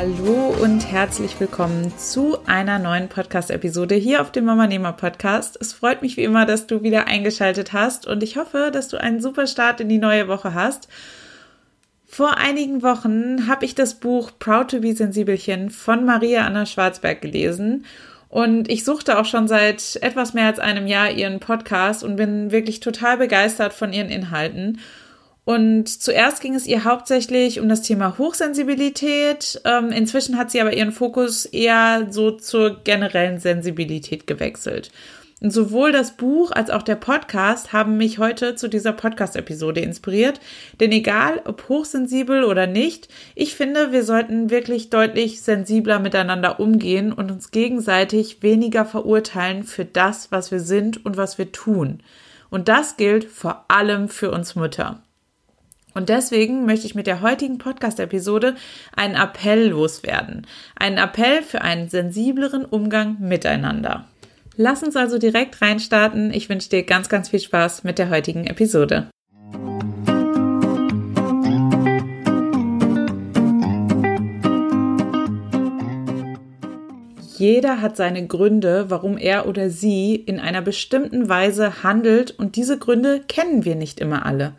Hallo und herzlich willkommen zu einer neuen Podcast-Episode hier auf dem Mama Nehmer Podcast. Es freut mich wie immer, dass du wieder eingeschaltet hast und ich hoffe, dass du einen super Start in die neue Woche hast. Vor einigen Wochen habe ich das Buch Proud to be Sensibelchen von Maria Anna Schwarzberg gelesen und ich suchte auch schon seit etwas mehr als einem Jahr ihren Podcast und bin wirklich total begeistert von ihren Inhalten. Und zuerst ging es ihr hauptsächlich um das Thema Hochsensibilität. Ähm, inzwischen hat sie aber ihren Fokus eher so zur generellen Sensibilität gewechselt. Und sowohl das Buch als auch der Podcast haben mich heute zu dieser Podcast-Episode inspiriert. Denn egal, ob hochsensibel oder nicht, ich finde, wir sollten wirklich deutlich sensibler miteinander umgehen und uns gegenseitig weniger verurteilen für das, was wir sind und was wir tun. Und das gilt vor allem für uns Mütter. Und deswegen möchte ich mit der heutigen Podcast-Episode einen Appell loswerden. Einen Appell für einen sensibleren Umgang miteinander. Lass uns also direkt reinstarten. Ich wünsche dir ganz, ganz viel Spaß mit der heutigen Episode. Jeder hat seine Gründe, warum er oder sie in einer bestimmten Weise handelt und diese Gründe kennen wir nicht immer alle.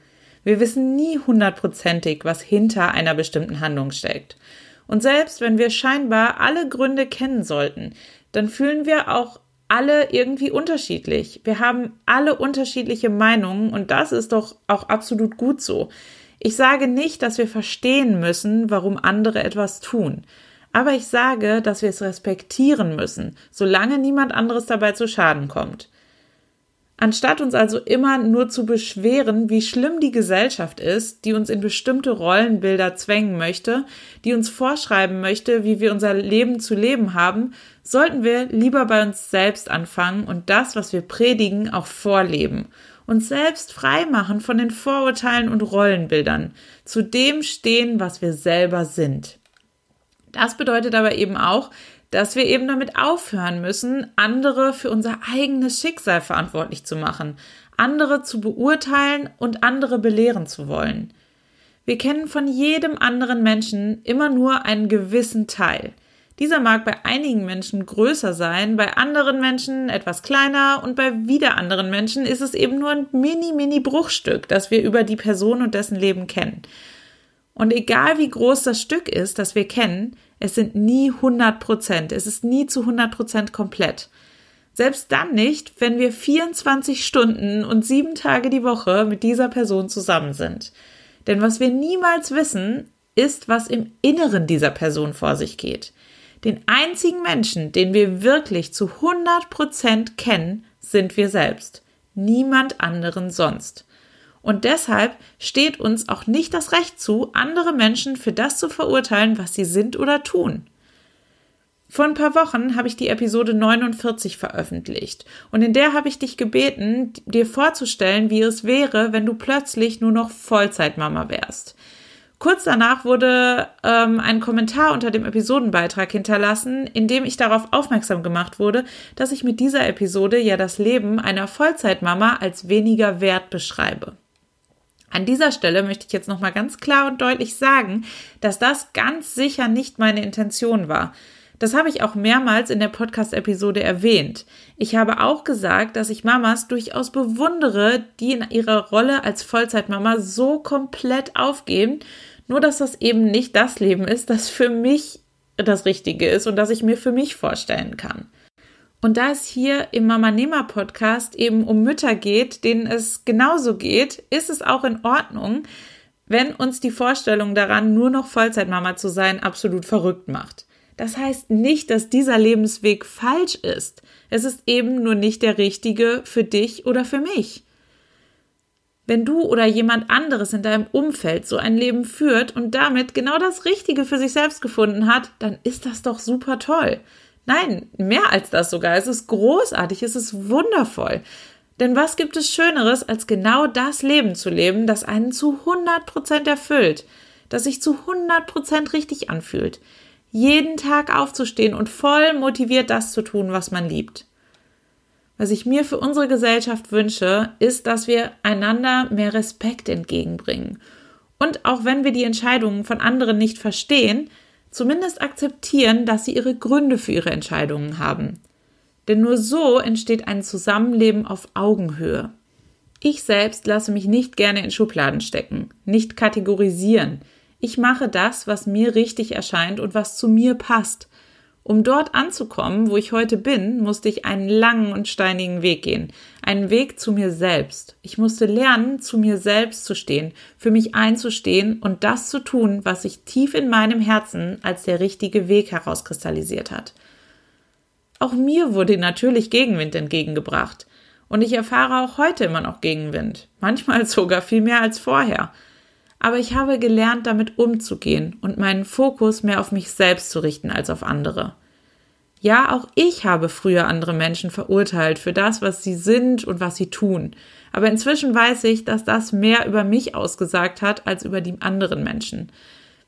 Wir wissen nie hundertprozentig, was hinter einer bestimmten Handlung steckt. Und selbst wenn wir scheinbar alle Gründe kennen sollten, dann fühlen wir auch alle irgendwie unterschiedlich. Wir haben alle unterschiedliche Meinungen und das ist doch auch absolut gut so. Ich sage nicht, dass wir verstehen müssen, warum andere etwas tun. Aber ich sage, dass wir es respektieren müssen, solange niemand anderes dabei zu Schaden kommt. Anstatt uns also immer nur zu beschweren, wie schlimm die Gesellschaft ist, die uns in bestimmte Rollenbilder zwängen möchte, die uns vorschreiben möchte, wie wir unser Leben zu leben haben, sollten wir lieber bei uns selbst anfangen und das, was wir predigen, auch vorleben. Uns selbst frei machen von den Vorurteilen und Rollenbildern, zu dem stehen, was wir selber sind. Das bedeutet aber eben auch, dass wir eben damit aufhören müssen, andere für unser eigenes Schicksal verantwortlich zu machen, andere zu beurteilen und andere belehren zu wollen. Wir kennen von jedem anderen Menschen immer nur einen gewissen Teil. Dieser mag bei einigen Menschen größer sein, bei anderen Menschen etwas kleiner und bei wieder anderen Menschen ist es eben nur ein mini, mini Bruchstück, das wir über die Person und dessen Leben kennen. Und egal wie groß das Stück ist, das wir kennen, es sind nie 100 Prozent. Es ist nie zu 100 Prozent komplett. Selbst dann nicht, wenn wir 24 Stunden und sieben Tage die Woche mit dieser Person zusammen sind. Denn was wir niemals wissen, ist, was im Inneren dieser Person vor sich geht. Den einzigen Menschen, den wir wirklich zu 100 Prozent kennen, sind wir selbst. Niemand anderen sonst. Und deshalb steht uns auch nicht das Recht zu, andere Menschen für das zu verurteilen, was sie sind oder tun. Vor ein paar Wochen habe ich die Episode 49 veröffentlicht und in der habe ich dich gebeten, dir vorzustellen, wie es wäre, wenn du plötzlich nur noch Vollzeitmama wärst. Kurz danach wurde ähm, ein Kommentar unter dem Episodenbeitrag hinterlassen, in dem ich darauf aufmerksam gemacht wurde, dass ich mit dieser Episode ja das Leben einer Vollzeitmama als weniger wert beschreibe. An dieser Stelle möchte ich jetzt nochmal ganz klar und deutlich sagen, dass das ganz sicher nicht meine Intention war. Das habe ich auch mehrmals in der Podcast-Episode erwähnt. Ich habe auch gesagt, dass ich Mamas durchaus bewundere, die in ihrer Rolle als Vollzeitmama so komplett aufgeben, nur dass das eben nicht das Leben ist, das für mich das Richtige ist und das ich mir für mich vorstellen kann. Und da es hier im Mama Nehmer Podcast eben um Mütter geht, denen es genauso geht, ist es auch in Ordnung, wenn uns die Vorstellung daran, nur noch Vollzeitmama zu sein, absolut verrückt macht. Das heißt nicht, dass dieser Lebensweg falsch ist. Es ist eben nur nicht der richtige für dich oder für mich. Wenn du oder jemand anderes in deinem Umfeld so ein Leben führt und damit genau das Richtige für sich selbst gefunden hat, dann ist das doch super toll. Nein, mehr als das sogar. Es ist großartig, es ist wundervoll. Denn was gibt es Schöneres, als genau das Leben zu leben, das einen zu 100 Prozent erfüllt, das sich zu 100 Prozent richtig anfühlt? Jeden Tag aufzustehen und voll motiviert das zu tun, was man liebt. Was ich mir für unsere Gesellschaft wünsche, ist, dass wir einander mehr Respekt entgegenbringen. Und auch wenn wir die Entscheidungen von anderen nicht verstehen, zumindest akzeptieren, dass sie ihre Gründe für ihre Entscheidungen haben. Denn nur so entsteht ein Zusammenleben auf Augenhöhe. Ich selbst lasse mich nicht gerne in Schubladen stecken, nicht kategorisieren. Ich mache das, was mir richtig erscheint und was zu mir passt. Um dort anzukommen, wo ich heute bin, musste ich einen langen und steinigen Weg gehen. Einen Weg zu mir selbst. Ich musste lernen, zu mir selbst zu stehen, für mich einzustehen und das zu tun, was sich tief in meinem Herzen als der richtige Weg herauskristallisiert hat. Auch mir wurde natürlich Gegenwind entgegengebracht. Und ich erfahre auch heute immer noch Gegenwind. Manchmal sogar viel mehr als vorher aber ich habe gelernt, damit umzugehen und meinen Fokus mehr auf mich selbst zu richten als auf andere. Ja, auch ich habe früher andere Menschen verurteilt für das, was sie sind und was sie tun. Aber inzwischen weiß ich, dass das mehr über mich ausgesagt hat als über die anderen Menschen.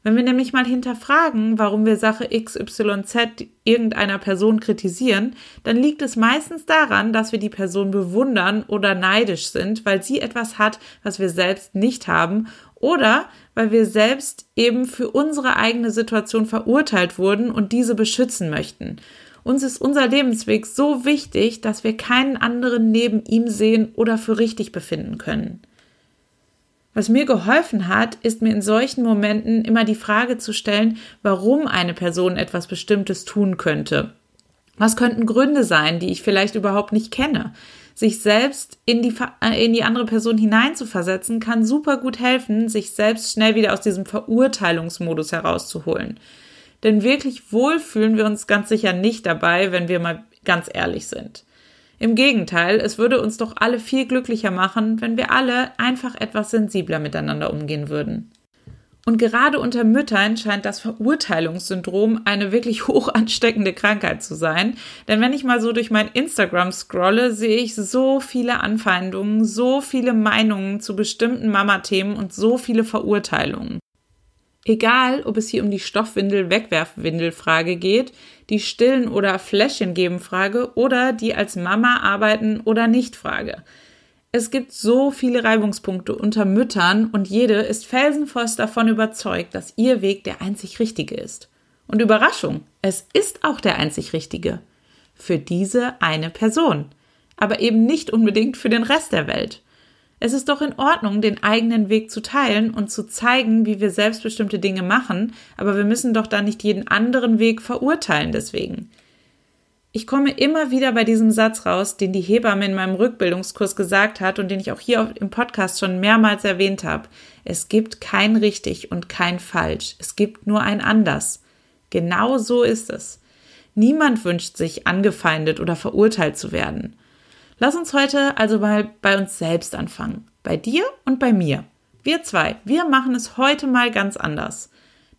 Wenn wir nämlich mal hinterfragen, warum wir Sache XYZ irgendeiner Person kritisieren, dann liegt es meistens daran, dass wir die Person bewundern oder neidisch sind, weil sie etwas hat, was wir selbst nicht haben oder weil wir selbst eben für unsere eigene Situation verurteilt wurden und diese beschützen möchten. Uns ist unser Lebensweg so wichtig, dass wir keinen anderen neben ihm sehen oder für richtig befinden können. Was mir geholfen hat, ist mir in solchen Momenten immer die Frage zu stellen, warum eine Person etwas Bestimmtes tun könnte. Was könnten Gründe sein, die ich vielleicht überhaupt nicht kenne? sich selbst in die, äh, in die andere Person hineinzuversetzen, kann super gut helfen, sich selbst schnell wieder aus diesem Verurteilungsmodus herauszuholen. Denn wirklich wohl fühlen wir uns ganz sicher nicht dabei, wenn wir mal ganz ehrlich sind. Im Gegenteil, es würde uns doch alle viel glücklicher machen, wenn wir alle einfach etwas sensibler miteinander umgehen würden. Und gerade unter Müttern scheint das Verurteilungssyndrom eine wirklich hoch ansteckende Krankheit zu sein. Denn wenn ich mal so durch mein Instagram scrolle, sehe ich so viele Anfeindungen, so viele Meinungen zu bestimmten Mama-Themen und so viele Verurteilungen. Egal, ob es hier um die Stoffwindel-Wegwerfwindel-Frage geht, die Stillen- oder Fläschchen-Geben-Frage oder die als Mama arbeiten oder nicht Frage. Es gibt so viele Reibungspunkte unter Müttern und jede ist felsenfest davon überzeugt, dass ihr Weg der einzig richtige ist. Und Überraschung, es ist auch der einzig richtige. Für diese eine Person. Aber eben nicht unbedingt für den Rest der Welt. Es ist doch in Ordnung, den eigenen Weg zu teilen und zu zeigen, wie wir selbstbestimmte Dinge machen, aber wir müssen doch da nicht jeden anderen Weg verurteilen deswegen. Ich komme immer wieder bei diesem Satz raus, den die Hebamme in meinem Rückbildungskurs gesagt hat und den ich auch hier im Podcast schon mehrmals erwähnt habe. Es gibt kein richtig und kein falsch. Es gibt nur ein anders. Genau so ist es. Niemand wünscht sich, angefeindet oder verurteilt zu werden. Lass uns heute also mal bei uns selbst anfangen. Bei dir und bei mir. Wir zwei, wir machen es heute mal ganz anders.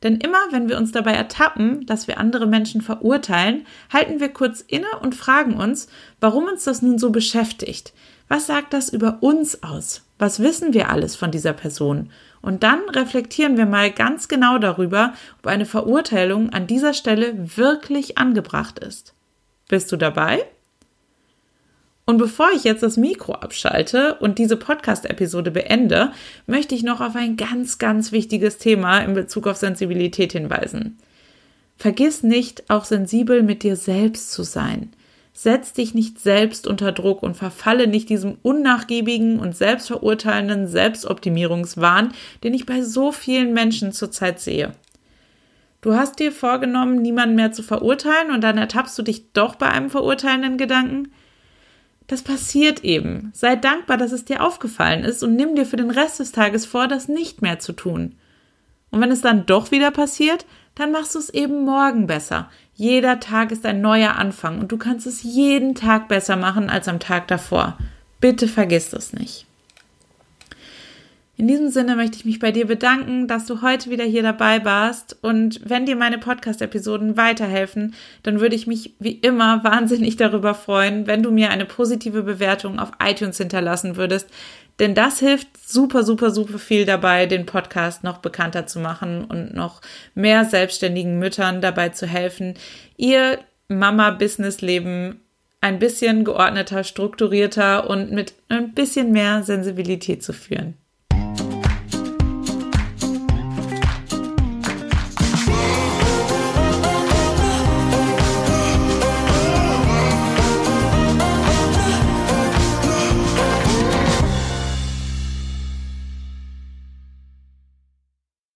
Denn immer, wenn wir uns dabei ertappen, dass wir andere Menschen verurteilen, halten wir kurz inne und fragen uns, warum uns das nun so beschäftigt. Was sagt das über uns aus? Was wissen wir alles von dieser Person? Und dann reflektieren wir mal ganz genau darüber, ob eine Verurteilung an dieser Stelle wirklich angebracht ist. Bist du dabei? Und bevor ich jetzt das Mikro abschalte und diese Podcast-Episode beende, möchte ich noch auf ein ganz, ganz wichtiges Thema in Bezug auf Sensibilität hinweisen. Vergiss nicht, auch sensibel mit dir selbst zu sein. Setz dich nicht selbst unter Druck und verfalle nicht diesem unnachgiebigen und selbstverurteilenden Selbstoptimierungswahn, den ich bei so vielen Menschen zurzeit sehe. Du hast dir vorgenommen, niemanden mehr zu verurteilen und dann ertappst du dich doch bei einem verurteilenden Gedanken? Das passiert eben. Sei dankbar, dass es dir aufgefallen ist und nimm dir für den Rest des Tages vor, das nicht mehr zu tun. Und wenn es dann doch wieder passiert, dann machst du es eben morgen besser. Jeder Tag ist ein neuer Anfang und du kannst es jeden Tag besser machen als am Tag davor. Bitte vergiss das nicht. In diesem Sinne möchte ich mich bei dir bedanken, dass du heute wieder hier dabei warst. Und wenn dir meine Podcast-Episoden weiterhelfen, dann würde ich mich wie immer wahnsinnig darüber freuen, wenn du mir eine positive Bewertung auf iTunes hinterlassen würdest. Denn das hilft super, super, super viel dabei, den Podcast noch bekannter zu machen und noch mehr selbstständigen Müttern dabei zu helfen, ihr Mama-Business-Leben ein bisschen geordneter, strukturierter und mit ein bisschen mehr Sensibilität zu führen.